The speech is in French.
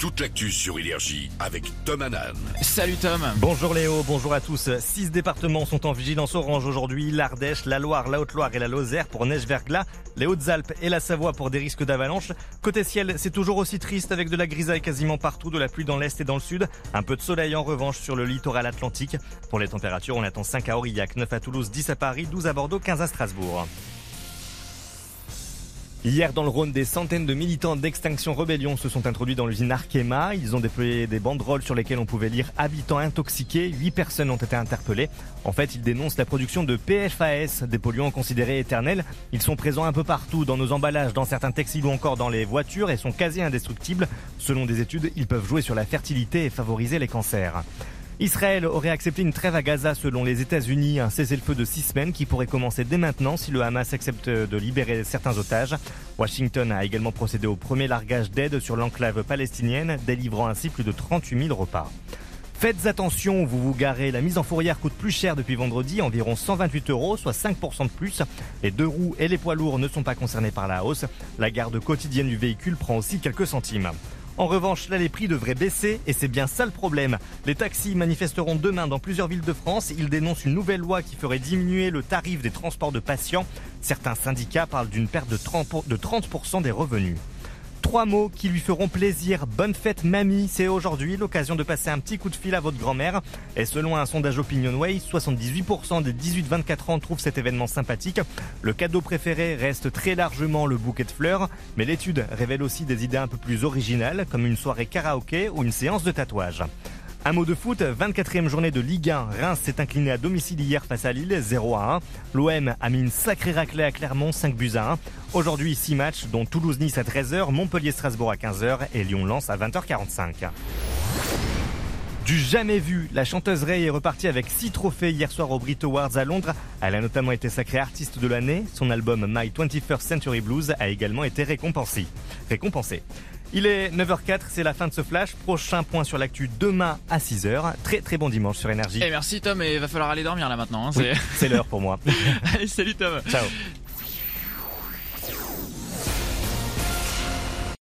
toute l'actu sur Énergie avec Tom Hanan. Salut Tom. Bonjour Léo, bonjour à tous. Six départements sont en vigilance orange aujourd'hui. L'Ardèche, la Loire, la Haute-Loire et la Lozère pour neige-verglas. Les Hautes-Alpes et la Savoie pour des risques d'avalanche. Côté ciel, c'est toujours aussi triste avec de la grisaille quasiment partout, de la pluie dans l'est et dans le sud. Un peu de soleil en revanche sur le littoral atlantique. Pour les températures, on attend 5 à Aurillac, 9 à Toulouse, 10 à Paris, 12 à Bordeaux, 15 à Strasbourg. Hier, dans le Rhône, des centaines de militants d'Extinction Rebellion se sont introduits dans l'usine Arkema. Ils ont déployé des banderoles sur lesquelles on pouvait lire habitants intoxiqués. Huit personnes ont été interpellées. En fait, ils dénoncent la production de PFAS, des polluants considérés éternels. Ils sont présents un peu partout, dans nos emballages, dans certains textiles ou encore dans les voitures et sont quasi indestructibles. Selon des études, ils peuvent jouer sur la fertilité et favoriser les cancers. Israël aurait accepté une trêve à Gaza selon les États-Unis, un cessez-le-feu de six semaines qui pourrait commencer dès maintenant si le Hamas accepte de libérer certains otages. Washington a également procédé au premier largage d'aide sur l'enclave palestinienne, délivrant ainsi plus de 38 000 repas. Faites attention, vous vous garez. La mise en fourrière coûte plus cher depuis vendredi, environ 128 euros, soit 5% de plus. Les deux roues et les poids lourds ne sont pas concernés par la hausse. La garde quotidienne du véhicule prend aussi quelques centimes. En revanche, là, les prix devraient baisser et c'est bien ça le problème. Les taxis manifesteront demain dans plusieurs villes de France. Ils dénoncent une nouvelle loi qui ferait diminuer le tarif des transports de patients. Certains syndicats parlent d'une perte de 30% des revenus. Trois mots qui lui feront plaisir. Bonne fête mamie, c'est aujourd'hui l'occasion de passer un petit coup de fil à votre grand-mère. Et selon un sondage OpinionWay, 78% des 18-24 ans trouvent cet événement sympathique. Le cadeau préféré reste très largement le bouquet de fleurs, mais l'étude révèle aussi des idées un peu plus originales, comme une soirée karaoké ou une séance de tatouage. Un mot de foot, 24e journée de Ligue 1. Reims s'est incliné à domicile hier face à Lille, 0 à 1. L'OM a mis une sacrée raclée à Clermont, 5 buts à 1. Aujourd'hui, 6 matchs, dont Toulouse-Nice à 13h, Montpellier-Strasbourg à 15h et Lyon-Lens à 20h45. Du jamais vu, la chanteuse Ray est repartie avec 6 trophées hier soir au Brit Awards à Londres. Elle a notamment été sacrée artiste de l'année. Son album My 21st Century Blues a également été récompensé. récompensé. Il est 9h04, c'est la fin de ce flash. Prochain point sur l'actu demain à 6h. Très très bon dimanche sur Énergie. Et merci Tom, et il va falloir aller dormir là maintenant. Hein, c'est l'heure pour moi. Allez, salut Tom. Ciao.